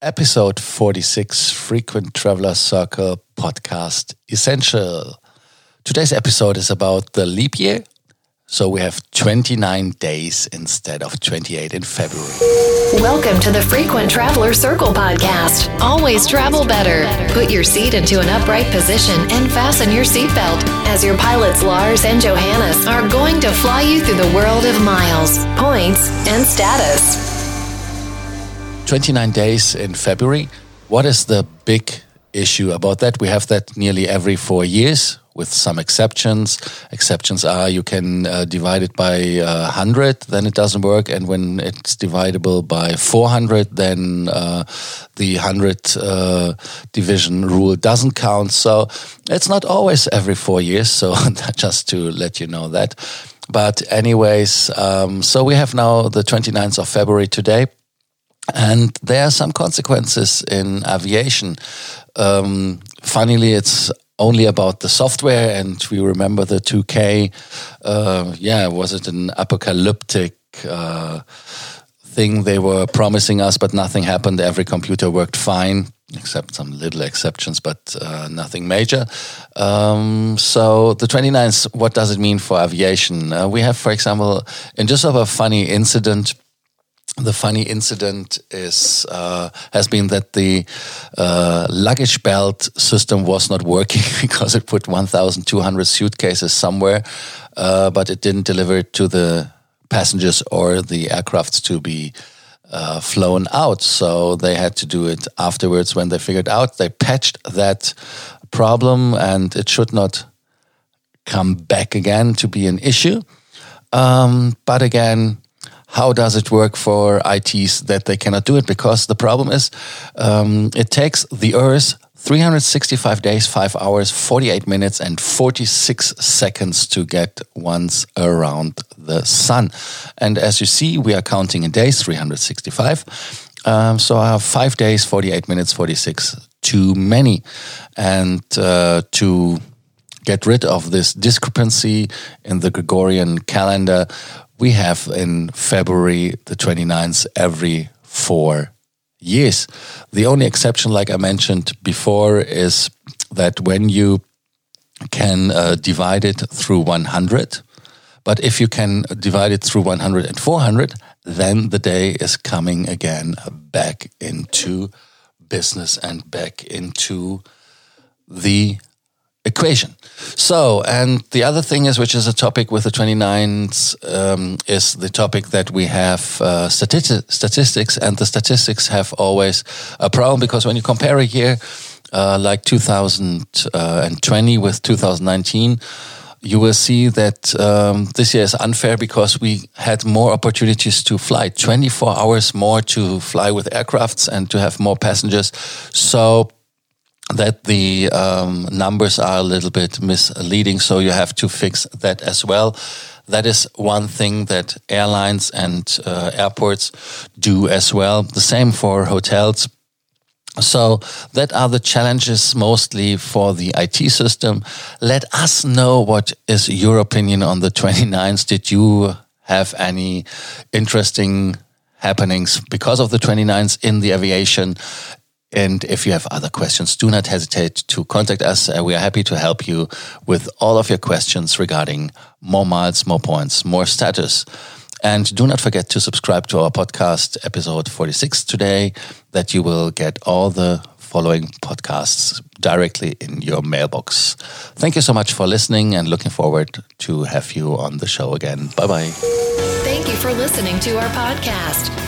episode 46 Frequent Traveler Circle podcast essential. Today's episode is about the leap year. So we have 29 days instead of 28 in February. Welcome to the Frequent Traveler Circle podcast. Always travel better. Put your seat into an upright position and fasten your seatbelt as your pilots Lars and Johannes are going to fly you through the world of miles, points, and status. 29 days in February. What is the big issue about that? We have that nearly every four years with some exceptions. Exceptions are you can uh, divide it by uh, 100, then it doesn't work. And when it's divisible by 400, then uh, the 100 uh, division rule doesn't count. So it's not always every four years. So just to let you know that. But, anyways, um, so we have now the 29th of February today. And there are some consequences in aviation. Um, funnily, it's only about the software, and we remember the 2K. Uh, yeah, was it an apocalyptic uh, thing they were promising us, but nothing happened? Every computer worked fine, except some little exceptions, but uh, nothing major. Um, so the 29th, what does it mean for aviation? Uh, we have, for example, in just of a funny incident the funny incident is uh, has been that the uh, luggage belt system was not working because it put 1,200 suitcases somewhere, uh, but it didn't deliver it to the passengers or the aircrafts to be uh, flown out. So they had to do it afterwards when they figured out. They patched that problem, and it should not come back again to be an issue. Um, but again how does it work for ITs that they cannot do it? Because the problem is um, it takes the Earth 365 days, 5 hours, 48 minutes, and 46 seconds to get once around the sun. And as you see, we are counting in days 365. Um, so I have 5 days, 48 minutes, 46 too many. And uh, to get rid of this discrepancy in the Gregorian calendar, we have in February the 29th every four years. The only exception, like I mentioned before, is that when you can uh, divide it through 100, but if you can divide it through 100 and 400, then the day is coming again back into business and back into the equation. So, and the other thing is, which is a topic with the 29s, um, is the topic that we have uh, stati- statistics, and the statistics have always a problem because when you compare a year uh, like 2020 with 2019, you will see that um, this year is unfair because we had more opportunities to fly 24 hours more to fly with aircrafts and to have more passengers. So that the um, numbers are a little bit misleading. So you have to fix that as well. That is one thing that airlines and uh, airports do as well. The same for hotels. So that are the challenges mostly for the IT system. Let us know what is your opinion on the 29th. Did you have any interesting happenings because of the 29th in the aviation? And if you have other questions, do not hesitate to contact us. Uh, we are happy to help you with all of your questions regarding more miles, more points, more status. And do not forget to subscribe to our podcast, episode 46 today, that you will get all the following podcasts directly in your mailbox. Thank you so much for listening and looking forward to have you on the show again. Bye bye. Thank you for listening to our podcast.